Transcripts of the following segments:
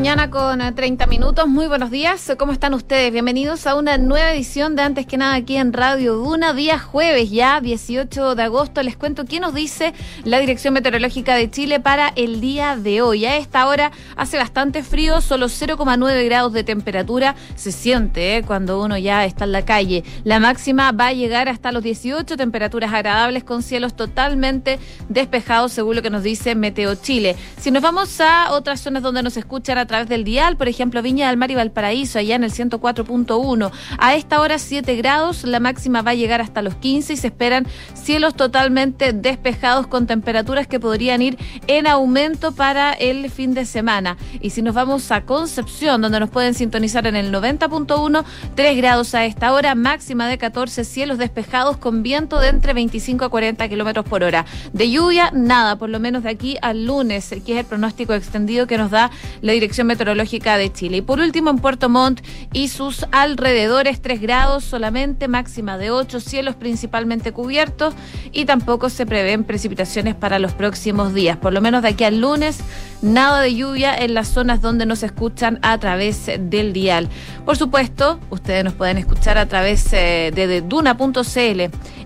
Mañana con 30 minutos. Muy buenos días. ¿Cómo están ustedes? Bienvenidos a una nueva edición de Antes que nada aquí en Radio Duna, día jueves ya, 18 de agosto. Les cuento qué nos dice la Dirección Meteorológica de Chile para el día de hoy. A esta hora hace bastante frío, solo 0,9 grados de temperatura. Se siente ¿eh? cuando uno ya está en la calle. La máxima va a llegar hasta los 18, temperaturas agradables con cielos totalmente despejados, según lo que nos dice Meteo Chile. Si nos vamos a otras zonas donde nos escuchan, a través del dial, por ejemplo, Viña del Mar y Valparaíso, allá en el 104.1. A esta hora 7 grados, la máxima va a llegar hasta los 15 y se esperan cielos totalmente despejados con temperaturas que podrían ir en aumento para el fin de semana. Y si nos vamos a Concepción, donde nos pueden sintonizar en el 90.1, 3 grados a esta hora, máxima de 14, cielos despejados con viento de entre 25 a 40 kilómetros por hora. De lluvia, nada, por lo menos de aquí al lunes, que es el pronóstico extendido que nos da la Dirección Meteorológica de Chile. Y por último, en Puerto Montt y sus alrededores, 3 grados solamente, máxima de 8, cielos principalmente cubiertos y tampoco se prevén precipitaciones para los próximos días. Por lo menos de aquí al lunes, nada de lluvia en las zonas donde nos escuchan a través del dial. Por supuesto, ustedes nos pueden escuchar a través eh, de duna.cl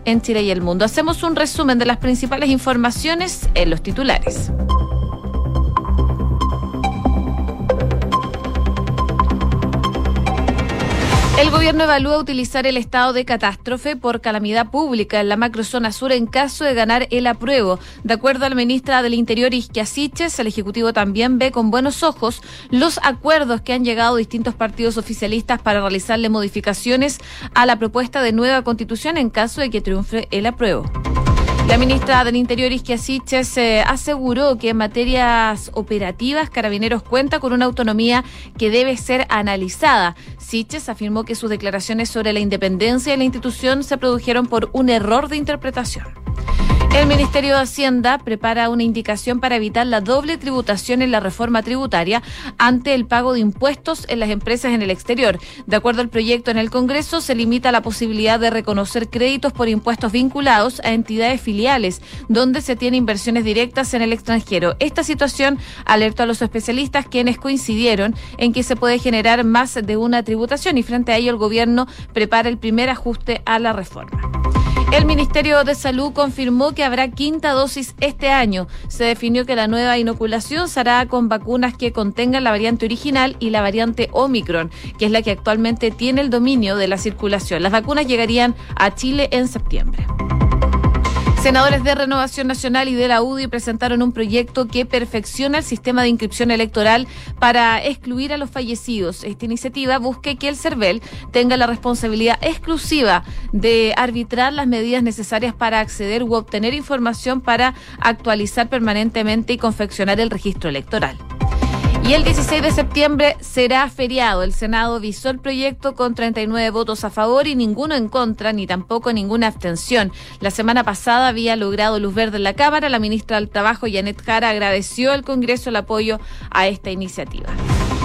en Chile y el mundo. Hacemos un resumen de las principales informaciones en los titulares. El gobierno evalúa utilizar el estado de catástrofe por calamidad pública en la macrozona sur en caso de ganar el apruebo. De acuerdo a la ministra del Interior, Isquia Siches, el Ejecutivo también ve con buenos ojos los acuerdos que han llegado distintos partidos oficialistas para realizarle modificaciones a la propuesta de nueva constitución en caso de que triunfe el apruebo. La ministra del Interior, Isquia Siches, eh, aseguró que en materias operativas Carabineros cuenta con una autonomía que debe ser analizada. Siches afirmó que sus declaraciones sobre la independencia de la institución se produjeron por un error de interpretación. El Ministerio de Hacienda prepara una indicación para evitar la doble tributación en la reforma tributaria ante el pago de impuestos en las empresas en el exterior. De acuerdo al proyecto en el Congreso, se limita la posibilidad de reconocer créditos por impuestos vinculados a entidades donde se tiene inversiones directas en el extranjero. Esta situación alertó a los especialistas quienes coincidieron en que se puede generar más de una tributación y frente a ello el gobierno prepara el primer ajuste a la reforma. El Ministerio de Salud confirmó que habrá quinta dosis este año. Se definió que la nueva inoculación se hará con vacunas que contengan la variante original y la variante Omicron, que es la que actualmente tiene el dominio de la circulación. Las vacunas llegarían a Chile en septiembre. Senadores de Renovación Nacional y de la UDI presentaron un proyecto que perfecciona el sistema de inscripción electoral para excluir a los fallecidos. Esta iniciativa busca que el CERVEL tenga la responsabilidad exclusiva de arbitrar las medidas necesarias para acceder u obtener información para actualizar permanentemente y confeccionar el registro electoral. Y el 16 de septiembre será feriado. El Senado visó el proyecto con 39 votos a favor y ninguno en contra, ni tampoco ninguna abstención. La semana pasada había logrado luz verde en la Cámara. La ministra del Trabajo, Janet Jara, agradeció al Congreso el apoyo a esta iniciativa.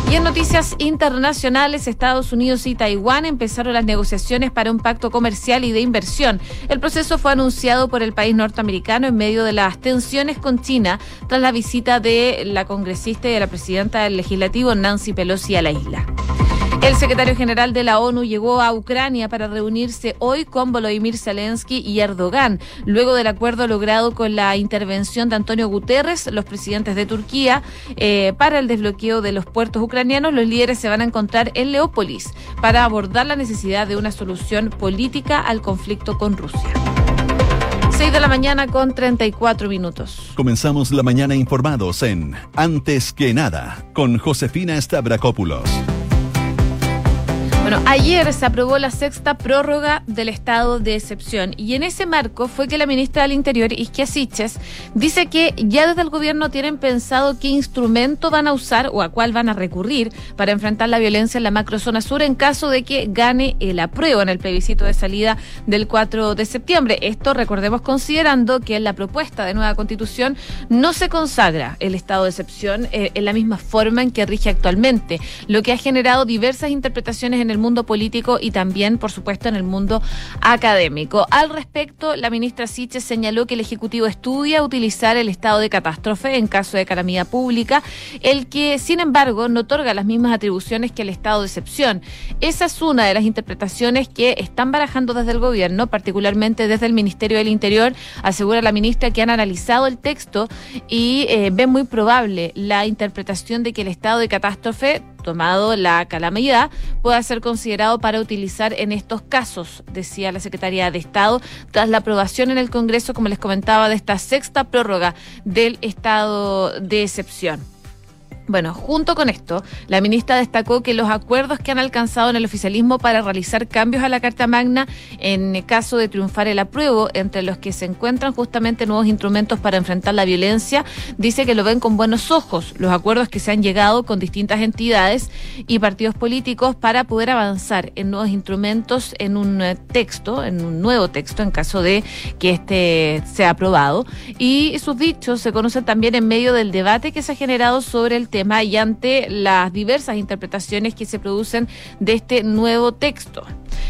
Y en noticias internacionales, Estados Unidos y Taiwán empezaron las negociaciones para un pacto comercial y de inversión. El proceso fue anunciado por el país norteamericano en medio de las tensiones con China tras la visita de la congresista y de la presidenta del legislativo Nancy Pelosi a la isla. El secretario general de la ONU llegó a Ucrania para reunirse hoy con Volodymyr Zelensky y Erdogan. Luego del acuerdo logrado con la intervención de Antonio Guterres, los presidentes de Turquía, eh, para el desbloqueo de los puertos ucranianos, los líderes se van a encontrar en Leópolis para abordar la necesidad de una solución política al conflicto con Rusia. 6 de la mañana con 34 minutos. Comenzamos la mañana informados en Antes que nada con Josefina Stavrakopoulos. Bueno, ayer se aprobó la sexta prórroga del estado de excepción y en ese marco fue que la ministra del Interior, Isquia Siches, dice que ya desde el gobierno tienen pensado qué instrumento van a usar o a cuál van a recurrir para enfrentar la violencia en la macrozona sur en caso de que gane el apruebo en el plebiscito de salida del 4 de septiembre. Esto, recordemos, considerando que en la propuesta de nueva constitución no se consagra el estado de excepción eh, en la misma forma en que rige actualmente, lo que ha generado diversas interpretaciones en el mundo político y también, por supuesto, en el mundo académico. Al respecto, la ministra Siche señaló que el Ejecutivo estudia utilizar el estado de catástrofe en caso de calamidad pública, el que, sin embargo, no otorga las mismas atribuciones que el estado de excepción. Esa es una de las interpretaciones que están barajando desde el gobierno, particularmente desde el Ministerio del Interior, asegura la ministra que han analizado el texto y eh, ven muy probable la interpretación de que el estado de catástrofe tomado la calamidad pueda ser considerado para utilizar en estos casos, decía la Secretaría de Estado, tras la aprobación en el Congreso, como les comentaba, de esta sexta prórroga del estado de excepción. Bueno, junto con esto, la ministra destacó que los acuerdos que han alcanzado en el oficialismo para realizar cambios a la Carta Magna en caso de triunfar el apruebo, entre los que se encuentran justamente nuevos instrumentos para enfrentar la violencia, dice que lo ven con buenos ojos los acuerdos que se han llegado con distintas entidades y partidos políticos para poder avanzar en nuevos instrumentos en un eh, texto, en un nuevo texto, en caso de que este sea aprobado. Y sus dichos se conocen también en medio del debate que se ha generado sobre el tema y ante las diversas interpretaciones que se producen de este nuevo texto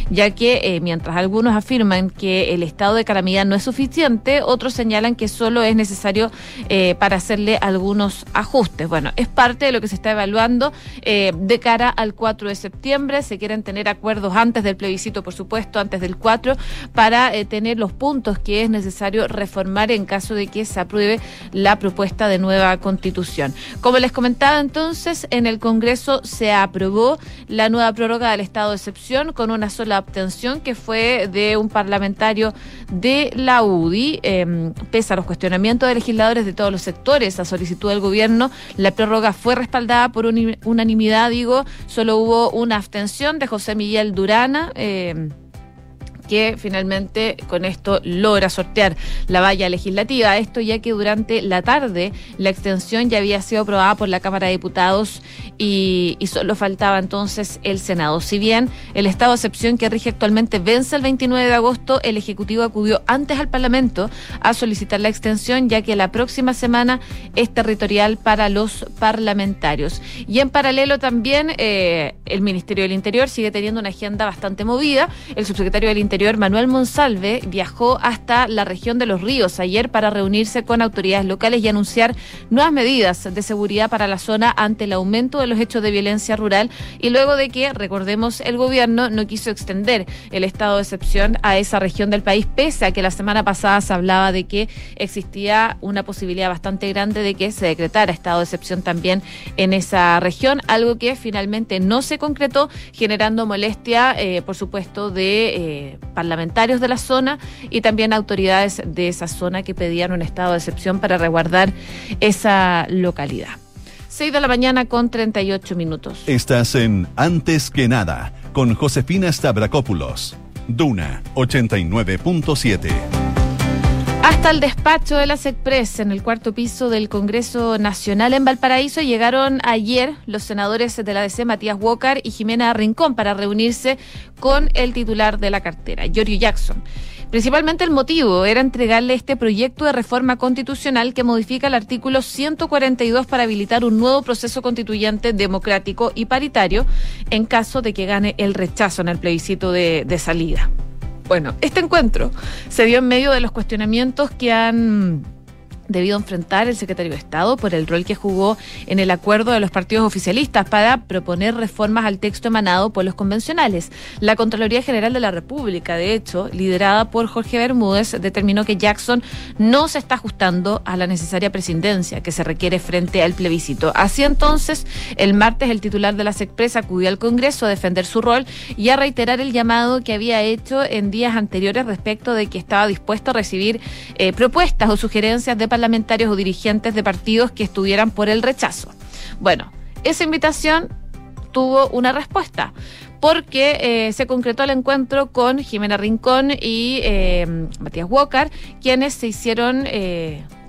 ya que eh, mientras algunos afirman que el estado de calamidad no es suficiente, otros señalan que solo es necesario eh, para hacerle algunos ajustes. Bueno, es parte de lo que se está evaluando eh, de cara al 4 de septiembre. Se quieren tener acuerdos antes del plebiscito, por supuesto, antes del 4, para tener los puntos que es necesario reformar en caso de que se apruebe la propuesta de nueva constitución. Como les comentaba entonces, en el Congreso se aprobó la nueva prórroga del estado de excepción con una sola abstención que fue de un parlamentario de la UDI. Em, pese a los cuestionamientos de legisladores de todos los sectores a solicitud del gobierno, la prórroga fue respaldada por unanimidad, digo, solo hubo una abstención de José Miguel Durana. Eh, que finalmente con esto logra sortear la valla legislativa. Esto ya que durante la tarde la extensión ya había sido aprobada por la Cámara de Diputados y, solo faltaba entonces el Senado. Si bien el estado de excepción que rige actualmente vence el 29 de agosto, el Ejecutivo acudió antes al Parlamento a solicitar la extensión ya que la próxima semana es territorial para los parlamentarios. Y en paralelo también eh, el Ministerio del Interior sigue teniendo una agenda bastante movida. El subsecretario del Interior Manuel Monsalve, viajó hasta la región de Los Ríos ayer para reunirse con autoridades locales y anunciar nuevas medidas de seguridad para la zona ante el aumento de los hechos de violencia rural y luego de que, recordemos, el gobierno no quiso extender el estado de excepción a esa región del país, pese a que la semana pasada se hablaba de que existía una posibilidad bastante grande de que se decretara estado de excepción también en esa región, algo que finalmente no se concretó, generando molestia, eh, por supuesto, de eh, parlamentarios de la zona y también autoridades de esa zona que pedían un estado de excepción para resguardar esa localidad. 6 de la mañana con 38 minutos. Estás en Antes que nada con Josefina Stavrakopoulos. Duna 89.7. Hasta el despacho de las Express en el cuarto piso del Congreso Nacional en Valparaíso llegaron ayer los senadores de la DC, Matías Walker y Jimena Rincón, para reunirse con el titular de la cartera, Giorgio Jackson. Principalmente el motivo era entregarle este proyecto de reforma constitucional que modifica el artículo 142 para habilitar un nuevo proceso constituyente democrático y paritario en caso de que gane el rechazo en el plebiscito de, de salida. Bueno, este encuentro se dio en medio de los cuestionamientos que han debido enfrentar el secretario de Estado por el rol que jugó en el acuerdo de los partidos oficialistas para proponer reformas al texto emanado por los convencionales. La Contraloría General de la República, de hecho, liderada por Jorge Bermúdez, determinó que Jackson no se está ajustando a la necesaria presidencia que se requiere frente al plebiscito. Así entonces, el martes el titular de la SECPRES acudió al Congreso a defender su rol y a reiterar el llamado que había hecho en días anteriores respecto de que estaba dispuesto a recibir eh, propuestas o sugerencias de parlamentarios o dirigentes de partidos que estuvieran por el rechazo. Bueno, esa invitación tuvo una respuesta porque eh, se concretó el encuentro con Jimena Rincón y eh, Matías Walker, quienes se hicieron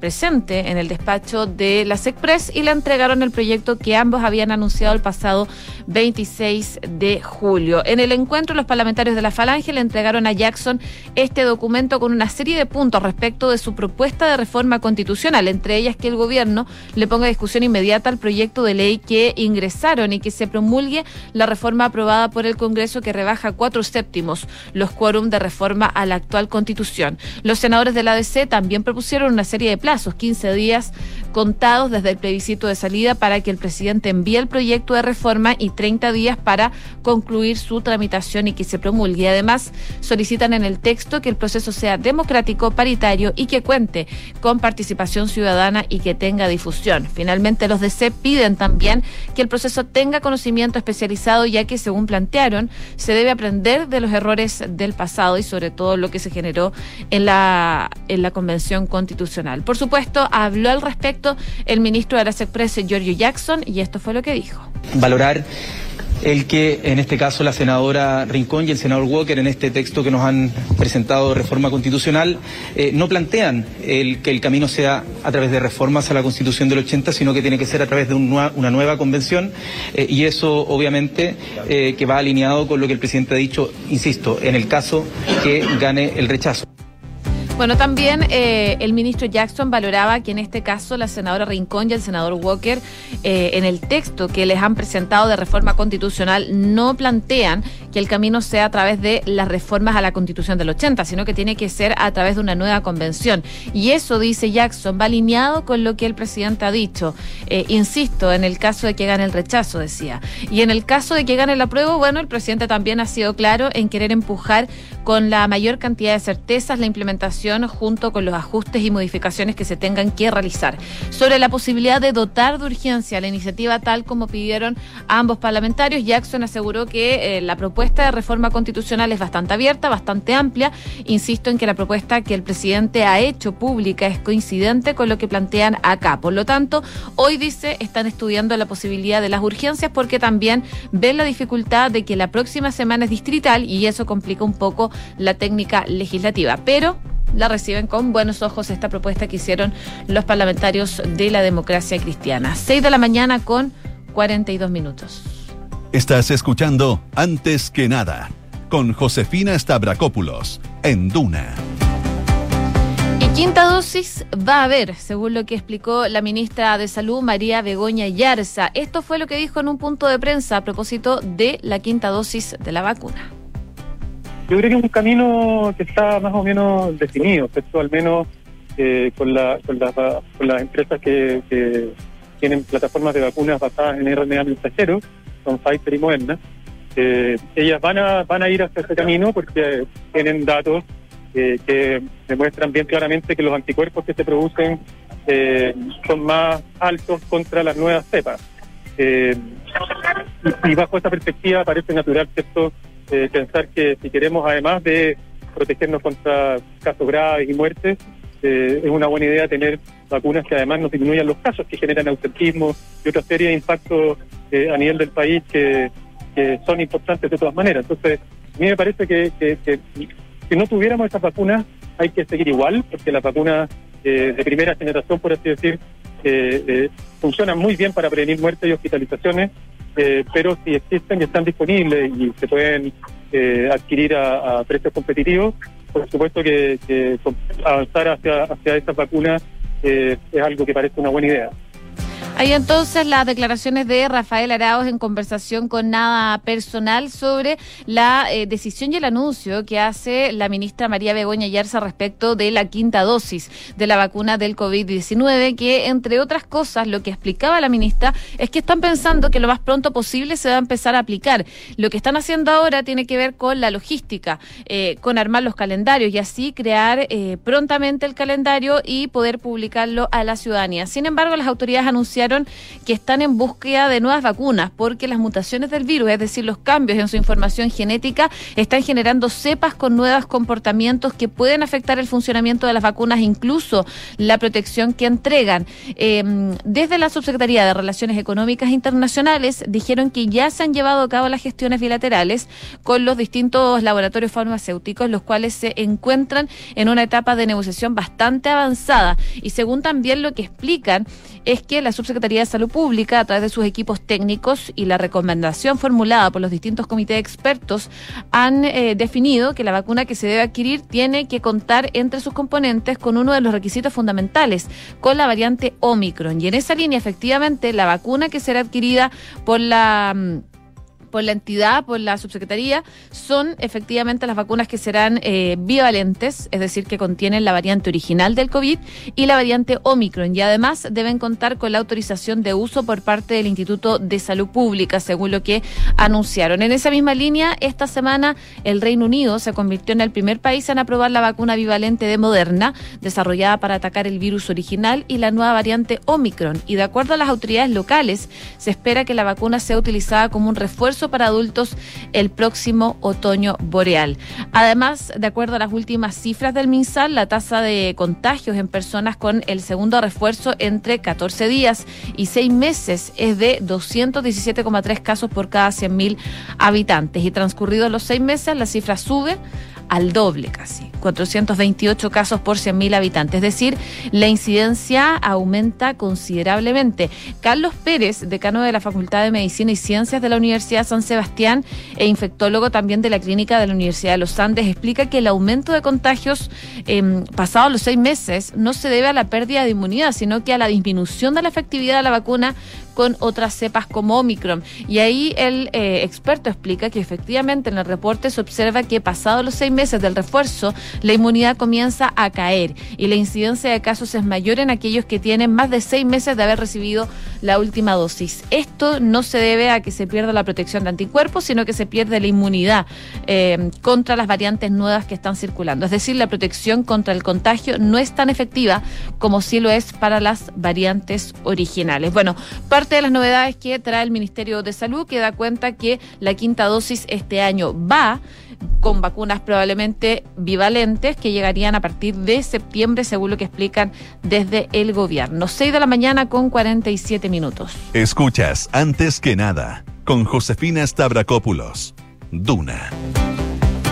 presente en el despacho de la SECPRES y le entregaron el proyecto que ambos habían anunciado el pasado 26 de julio. En el encuentro, los parlamentarios de la Falange le entregaron a Jackson este documento con una serie de puntos respecto de su propuesta de reforma constitucional, entre ellas que el gobierno le ponga discusión inmediata al proyecto de ley que ingresaron y que se promulgue la reforma aprobada por el Congreso que rebaja cuatro séptimos los quórum de reforma a la actual constitución. Los senadores de la ADC también propusieron una serie de planes plazos, 15 días contados desde el plebiscito de salida para que el presidente envíe el proyecto de reforma y 30 días para concluir su tramitación y que se promulgue. Además, solicitan en el texto que el proceso sea democrático, paritario y que cuente con participación ciudadana y que tenga difusión. Finalmente, los DC piden también que el proceso tenga conocimiento especializado, ya que, según plantearon, se debe aprender de los errores del pasado y sobre todo lo que se generó en la, en la Convención Constitucional. Por supuesto, habló al respecto el ministro de la SECPRES, Giorgio Jackson, y esto fue lo que dijo. Valorar el que en este caso la senadora Rincón y el senador Walker en este texto que nos han presentado de reforma constitucional eh, no plantean el, que el camino sea a través de reformas a la constitución del 80, sino que tiene que ser a través de una nueva convención eh, y eso obviamente eh, que va alineado con lo que el presidente ha dicho, insisto, en el caso que gane el rechazo. Bueno, también eh, el ministro Jackson valoraba que en este caso la senadora Rincón y el senador Walker eh, en el texto que les han presentado de reforma constitucional no plantean que el camino sea a través de las reformas a la constitución del 80, sino que tiene que ser a través de una nueva convención. Y eso, dice Jackson, va alineado con lo que el presidente ha dicho. Eh, insisto, en el caso de que gane el rechazo, decía. Y en el caso de que gane el apruebo, bueno, el presidente también ha sido claro en querer empujar con la mayor cantidad de certezas la implementación junto con los ajustes y modificaciones que se tengan que realizar. Sobre la posibilidad de dotar de urgencia la iniciativa tal como pidieron ambos parlamentarios, Jackson aseguró que eh, la propuesta de reforma constitucional es bastante abierta, bastante amplia. Insisto en que la propuesta que el presidente ha hecho pública es coincidente con lo que plantean acá. Por lo tanto, hoy dice están estudiando la posibilidad de las urgencias porque también ven la dificultad de que la próxima semana es distrital y eso complica un poco la técnica legislativa. Pero la reciben con buenos ojos esta propuesta que hicieron los parlamentarios de la democracia cristiana. 6 de la mañana con 42 minutos. Estás escuchando Antes que nada con Josefina Stavrakopoulos en Duna. Y quinta dosis va a haber, según lo que explicó la ministra de Salud, María Begoña Yarza. Esto fue lo que dijo en un punto de prensa a propósito de la quinta dosis de la vacuna. Yo creo que es un camino que está más o menos definido. Al menos eh, con, la, con, las empresas que, tienen plataformas de vacunas basadas en RNA mensajero, son Pfizer y Moderna. Eh, ellas van a, van a ir hacia ese camino porque tienen datos eh, que demuestran bien claramente que los anticuerpos que se producen son más altos contra las nuevas cepas. y bajo esta perspectiva parece natural, ¿cierto? Eh, pensar que si queremos, además de protegernos contra casos graves y muertes, eh, es una buena idea tener vacunas que además nos disminuyan los casos que generan ausentismo y otra serie de impactos eh, a nivel del país que, son importantes de todas maneras. Entonces, a mí me parece que, si no tuviéramos esas vacunas, hay que seguir igual, porque las vacunas de primera generación, por así decir, funcionan muy bien para prevenir muertes y hospitalizaciones eh, pero si existen y están disponibles y se pueden eh, adquirir a, precios competitivos, por supuesto que, avanzar hacia, hacia estas vacunas eh, es algo que parece una buena idea. Hay entonces las declaraciones de Rafael Arauz en conversación con Nada Personal sobre la eh, decisión y el anuncio que hace la ministra María Begoña Yarza respecto de la quinta dosis de la vacuna del COVID-19, que entre otras cosas lo que explicaba la ministra es que están pensando que lo más pronto posible se va a empezar a aplicar. Lo que están haciendo ahora tiene que ver con la logística, eh, con armar los calendarios y así crear eh, prontamente el calendario y poder publicarlo a la ciudadanía. Sin embargo, las autoridades anunciaron que están en búsqueda de nuevas vacunas porque las mutaciones del virus, es decir, los cambios en su información genética, están generando cepas con nuevos comportamientos que pueden afectar el funcionamiento de las vacunas, incluso la protección que entregan. Em, desde la Subsecretaría de Relaciones Económicas Internacionales dijeron que ya se han llevado a cabo las gestiones bilaterales con los distintos laboratorios farmacéuticos, los cuales se encuentran en una etapa de negociación bastante avanzada. Y según también lo que explican, es que la Subsecretaría de Salud Pública, a través de sus equipos técnicos y la recomendación formulada por los distintos comités de expertos, han eh, definido que la vacuna que se debe adquirir tiene que contar entre sus componentes con uno de los requisitos fundamentales, con la variante Omicron. Y en esa línea, efectivamente, la vacuna que será adquirida por la mm, por la entidad, por la subsecretaría, son efectivamente las vacunas que serán eh, bivalentes, es decir, que contienen la variante original del COVID y la variante Omicron. Y además deben contar con la autorización de uso por parte del Instituto de Salud Pública, según lo que anunciaron. En esa misma línea, esta semana el Reino Unido se convirtió en el primer país en aprobar la vacuna bivalente de Moderna, desarrollada para atacar el virus original y la nueva variante Omicron. Y de acuerdo a las autoridades locales, se espera que la vacuna sea utilizada como un refuerzo para adultos el próximo otoño boreal. Además, de acuerdo a las últimas cifras del MinSal, la tasa de contagios en personas con el segundo refuerzo entre 14 días y 6 meses es de 217,3 casos por cada 100.000 habitantes. Y transcurridos los 6 meses, la cifra sube al doble casi, 428 casos por 100.000 habitantes, es decir, la incidencia aumenta considerablemente. Carlos Pérez, decano de la Facultad de Medicina y Ciencias de la Universidad San Sebastián e infectólogo también de la Clínica de la Universidad de los Andes, explica que el aumento de contagios eh, pasados los seis meses no se debe a la pérdida de inmunidad, sino que a la disminución de la efectividad de la vacuna con otras cepas como Omicron. Y ahí el eh, experto explica que efectivamente en el reporte se observa que pasados los seis meses del refuerzo, la inmunidad comienza a caer y la incidencia de casos es mayor en aquellos que tienen más de seis meses de haber recibido la última dosis. Esto no se debe a que se pierda la protección de anticuerpos, sino que se pierde la inmunidad eh, contra las variantes nuevas que están circulando. Es decir, la protección contra el contagio no es tan efectiva como sí lo es para las variantes originales. Bueno, parte de las novedades que trae el Ministerio de Salud, que da cuenta que la quinta dosis este año va con vacunas probablemente bivalentes que llegarían a partir de septiembre, según lo que explican desde el gobierno. 6 de la mañana con 47 minutos. Escuchas, antes que nada, con Josefina Stavrakopoulos. Duna.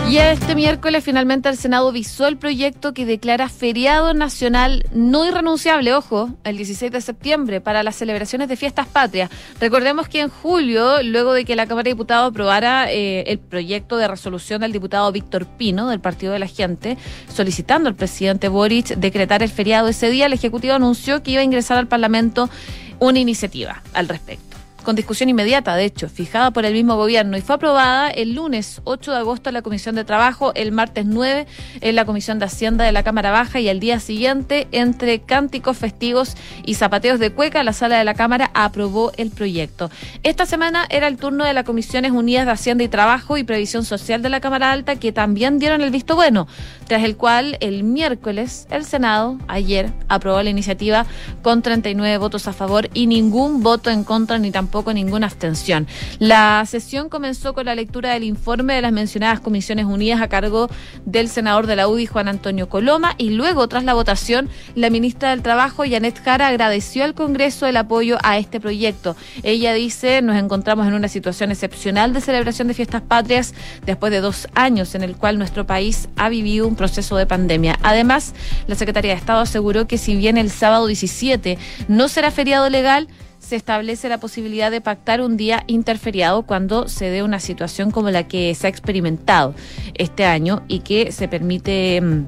Y este miércoles finalmente el Senado visó el proyecto que declara feriado nacional no irrenunciable, ojo, el 16 de septiembre para las celebraciones de fiestas patrias. Recordemos que en julio, luego de que la Cámara de Diputados aprobara eh, el proyecto de resolución del diputado Víctor Pino del Partido de la Gente, solicitando al presidente Boric decretar el feriado ese día, el Ejecutivo anunció que iba a ingresar al Parlamento una iniciativa al respecto con discusión inmediata, de hecho, fijada por el mismo gobierno y fue aprobada el lunes 8 de agosto en la Comisión de Trabajo, el martes 9 en la Comisión de Hacienda de la Cámara Baja y el día siguiente, entre cánticos festivos y zapateos de cueca, la sala de la Cámara aprobó el proyecto. Esta semana era el turno de las Comisiones Unidas de Hacienda y Trabajo y Previsión Social de la Cámara Alta, que también dieron el visto bueno, tras el cual el miércoles el Senado, ayer, aprobó la iniciativa con 39 votos a favor y ningún voto en contra ni tampoco tampoco ninguna abstención. La sesión comenzó con la lectura del informe de las mencionadas Comisiones Unidas a cargo del senador de la UDI, Juan Antonio Coloma, y luego, tras la votación, la ministra del Trabajo, Janet Jara, agradeció al Congreso el apoyo a este proyecto. Ella dice, nos encontramos en una situación excepcional de celebración de fiestas patrias después de dos años en el cual nuestro país ha vivido un proceso de pandemia. Además, la Secretaría de Estado aseguró que si bien el sábado 17 no será feriado legal, se establece la posibilidad de pactar un día interferiado cuando se dé una situación como la que se ha experimentado este año y que se permite mm,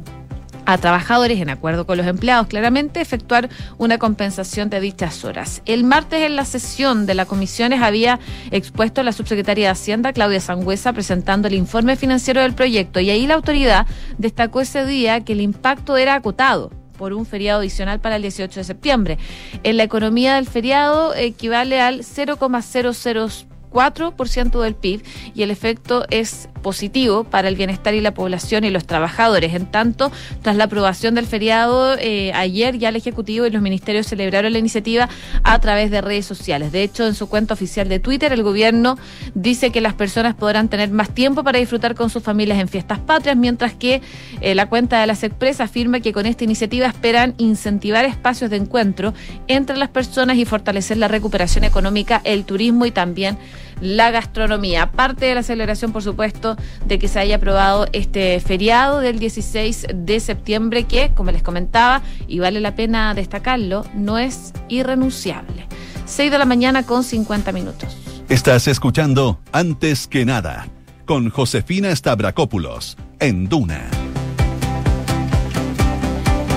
a trabajadores, en acuerdo con los empleados, claramente, efectuar una compensación de dichas horas. El martes en la sesión de las comisiones había expuesto la subsecretaria de Hacienda, Claudia Sangüesa, presentando el informe financiero del proyecto y ahí la autoridad destacó ese día que el impacto era acotado por un feriado adicional para el 18 de septiembre. En la economía del feriado equivale al 0,00 4% del PIB y el efecto es positivo para el bienestar y la población y los trabajadores. En tanto, tras la aprobación del feriado, eh, ayer ya el Ejecutivo y los ministerios celebraron la iniciativa a través de redes sociales. De hecho, en su cuenta oficial de Twitter, el gobierno dice que las personas podrán tener más tiempo para disfrutar con sus familias en fiestas patrias, mientras que eh, la cuenta de las empresas afirma que con esta iniciativa esperan incentivar espacios de encuentro entre las personas y fortalecer la recuperación económica, el turismo y también la gastronomía. Parte de la celebración, por supuesto, de que se haya aprobado este feriado del 16 de septiembre, que, como les comentaba, y vale la pena destacarlo, no es irrenunciable. 6 de la mañana con 50 minutos. Estás escuchando Antes que nada con Josefina Stavrakopoulos en Duna.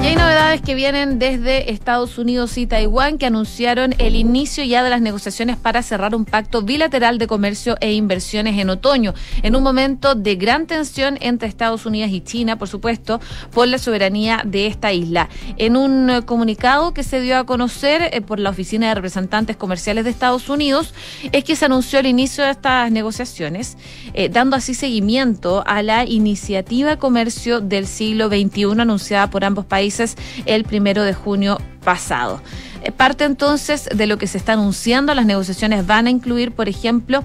Y hay novedades que vienen desde Estados Unidos y Taiwán que anunciaron el inicio ya de las negociaciones para cerrar un pacto bilateral de comercio e inversiones en otoño, en un momento de gran tensión entre Estados Unidos y China, por supuesto, por la soberanía de esta isla. En un comunicado que se dio a conocer eh, por la Oficina de Representantes Comerciales de Estados Unidos, es que se anunció el inicio de estas negociaciones, eh, dando así seguimiento a la iniciativa comercio del siglo XXI anunciada por ambos países el primero de junio pasado. Eh, parte entonces de lo que se está anunciando, las negociaciones van a incluir, por ejemplo,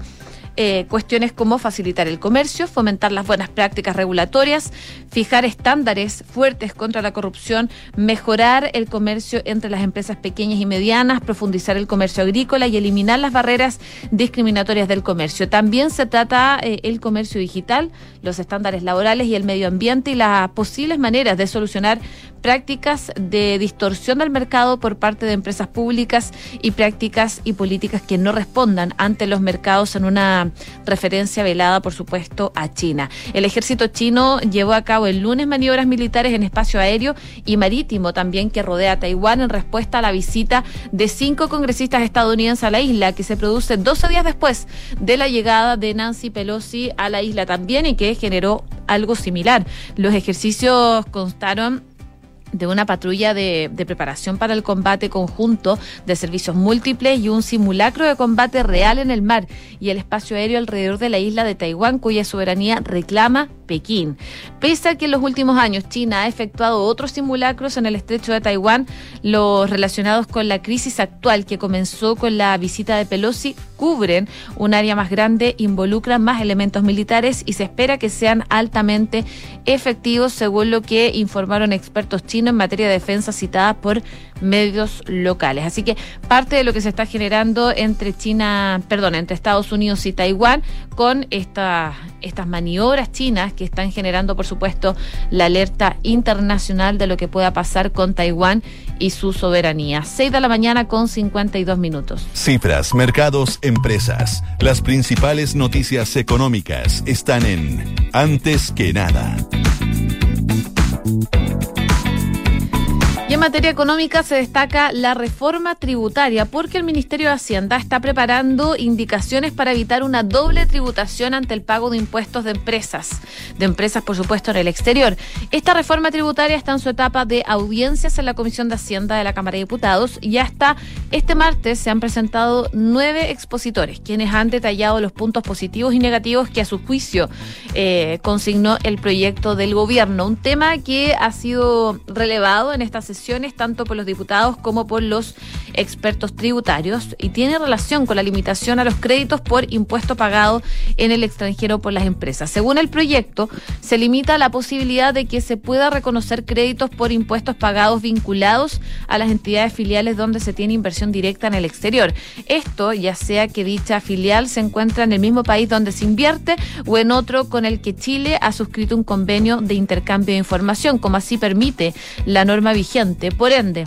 eh, cuestiones como facilitar el comercio, fomentar las buenas prácticas regulatorias, fijar estándares fuertes contra la corrupción, mejorar el comercio entre las empresas pequeñas y medianas, profundizar el comercio agrícola y eliminar las barreras discriminatorias del comercio. También se trata eh, el comercio digital, los estándares laborales y el medio ambiente y las posibles maneras de solucionar prácticas de distorsión del mercado por parte de empresas públicas y prácticas y políticas que no respondan ante los mercados en una referencia velada, por supuesto, a China. El ejército chino llevó a cabo el lunes maniobras militares en espacio aéreo y marítimo también que rodea a Taiwán en respuesta a la visita de cinco congresistas estadounidenses a la isla, que se produce 12 días después de la llegada de Nancy Pelosi a la isla también y que generó algo similar. Los ejercicios constaron de una patrulla de, preparación para el combate conjunto de servicios múltiples y un simulacro de combate real en el mar y el espacio aéreo alrededor de la isla de Taiwán, cuya soberanía reclama Pekín. Pese a que en los últimos años China ha efectuado otros simulacros en el estrecho de Taiwán, los relacionados con la crisis actual que comenzó con la visita de Pelosi cubren un área más grande, involucran más elementos militares y se espera que sean altamente efectivos, según lo que informaron expertos chinos en materia de defensa citada por medios locales. Así que parte de lo que se está generando entre China, perdón, entre Estados Unidos y Taiwán con esta, estas maniobras chinas que están generando, por supuesto, la alerta internacional de lo que pueda pasar con Taiwán y su soberanía. 6 de la mañana con 52 minutos. Cifras, mercados, empresas. Las principales noticias económicas están en Antes que nada. En materia económica se destaca la reforma tributaria porque el Ministerio de Hacienda está preparando indicaciones para evitar una doble tributación ante el pago de impuestos de empresas, de empresas por supuesto en el exterior. Esta reforma tributaria está en su etapa de audiencias en la Comisión de Hacienda de la Cámara de Diputados y hasta este martes se han presentado nueve expositores quienes han detallado los puntos positivos y negativos que a su juicio eh, consignó el proyecto del gobierno, un tema que ha sido relevado en esta sesión tanto por los diputados como por los expertos tributarios y tiene relación con la limitación a los créditos por impuesto pagado en el extranjero por las empresas. Según el proyecto, se limita la posibilidad de que se pueda reconocer créditos por impuestos pagados vinculados a las entidades filiales donde se tiene inversión directa en el exterior. Esto ya sea que dicha filial se encuentra en el mismo país donde se invierte o en otro con el que Chile ha suscrito un convenio de intercambio de información, como así permite la norma vigente por ende,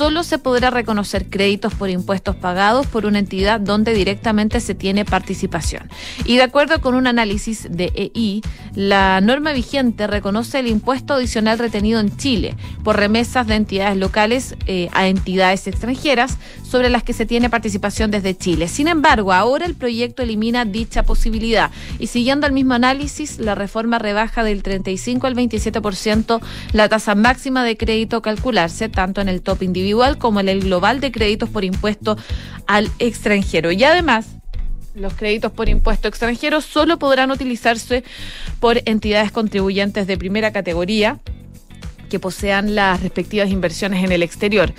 solo se podrá reconocer créditos por impuestos pagados por una entidad donde directamente se tiene participación. Y de acuerdo con un análisis de EI, la norma vigente reconoce el impuesto adicional retenido en Chile por remesas de entidades locales eh, a entidades extranjeras sobre las que se tiene participación desde Chile. Sin embargo, ahora el proyecto elimina dicha posibilidad y siguiendo el mismo análisis, la reforma rebaja del 35 al 27% la tasa máxima de crédito calcularse tanto en el top individual como en el global de créditos por impuesto al extranjero. Y además, Los créditos por impuesto extranjero solo podrán utilizarse por entidades contribuyentes de primera categoría que posean las respectivas inversiones en el exterior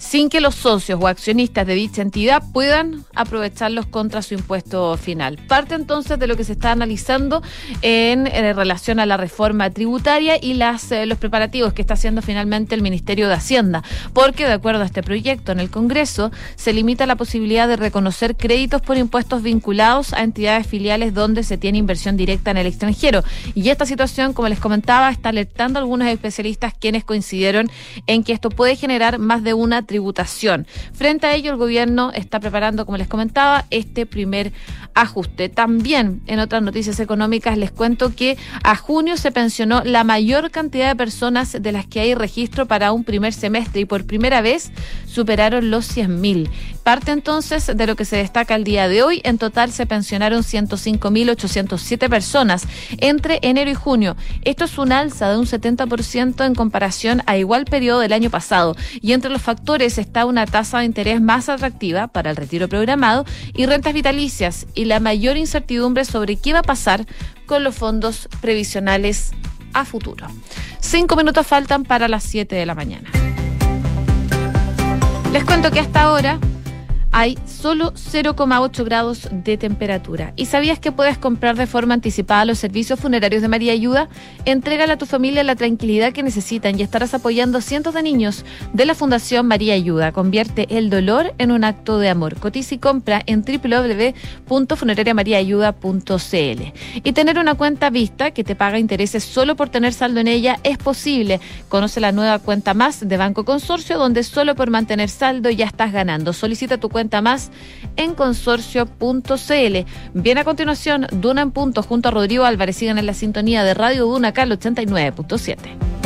sin que los socios o accionistas de dicha entidad puedan aprovecharlos contra su impuesto final. Parte entonces de lo que se está analizando en, relación a la reforma tributaria y las, eh, los preparativos que está haciendo finalmente el Ministerio de Hacienda, porque de acuerdo a este proyecto en el Congreso se limita la posibilidad de reconocer créditos por impuestos vinculados a entidades filiales donde se tiene inversión directa en el extranjero. Y esta situación, como les comentaba, está alertando a algunos especialistas quienes coincidieron en que esto puede generar más de una tributación. Frente a ello, el gobierno está preparando, como les comentaba, este primer ajuste. También en otras noticias económicas les cuento que a junio se pensionó la mayor cantidad de personas de las que hay registro para un primer semestre y por primera vez superaron los 100.000. Parte entonces de lo que se destaca el día de hoy. En total se pensionaron 105.807 personas entre enero y junio. Esto es un alza de un 70% en comparación a igual periodo del año pasado. Y entre los factores está una tasa de interés más atractiva para el retiro programado y rentas vitalicias y la mayor incertidumbre sobre qué va a pasar con los fondos previsionales a futuro. Cinco minutos faltan para las siete de la mañana. Les cuento que hasta ahora hay solo 0,8 grados de temperatura. ¿Y sabías que puedes comprar de forma anticipada los servicios funerarios de María Ayuda? Entrégale a tu familia la tranquilidad que necesitan y estarás apoyando cientos de niños de la Fundación María Ayuda. Convierte el dolor en un acto de amor. Cotiza y compra en www.funerariamariaayuda.cl. Y tener una cuenta vista que te paga intereses solo por tener saldo en ella es posible. Conoce la nueva cuenta más de Banco Consorcio donde solo por mantener saldo ya estás ganando. Tu cuenta cuenta más en consorcio.cl. Bien a continuación, Duna en punto junto a Rodrigo Álvarez. Sigan en la sintonía de Radio Duna acá 89.7.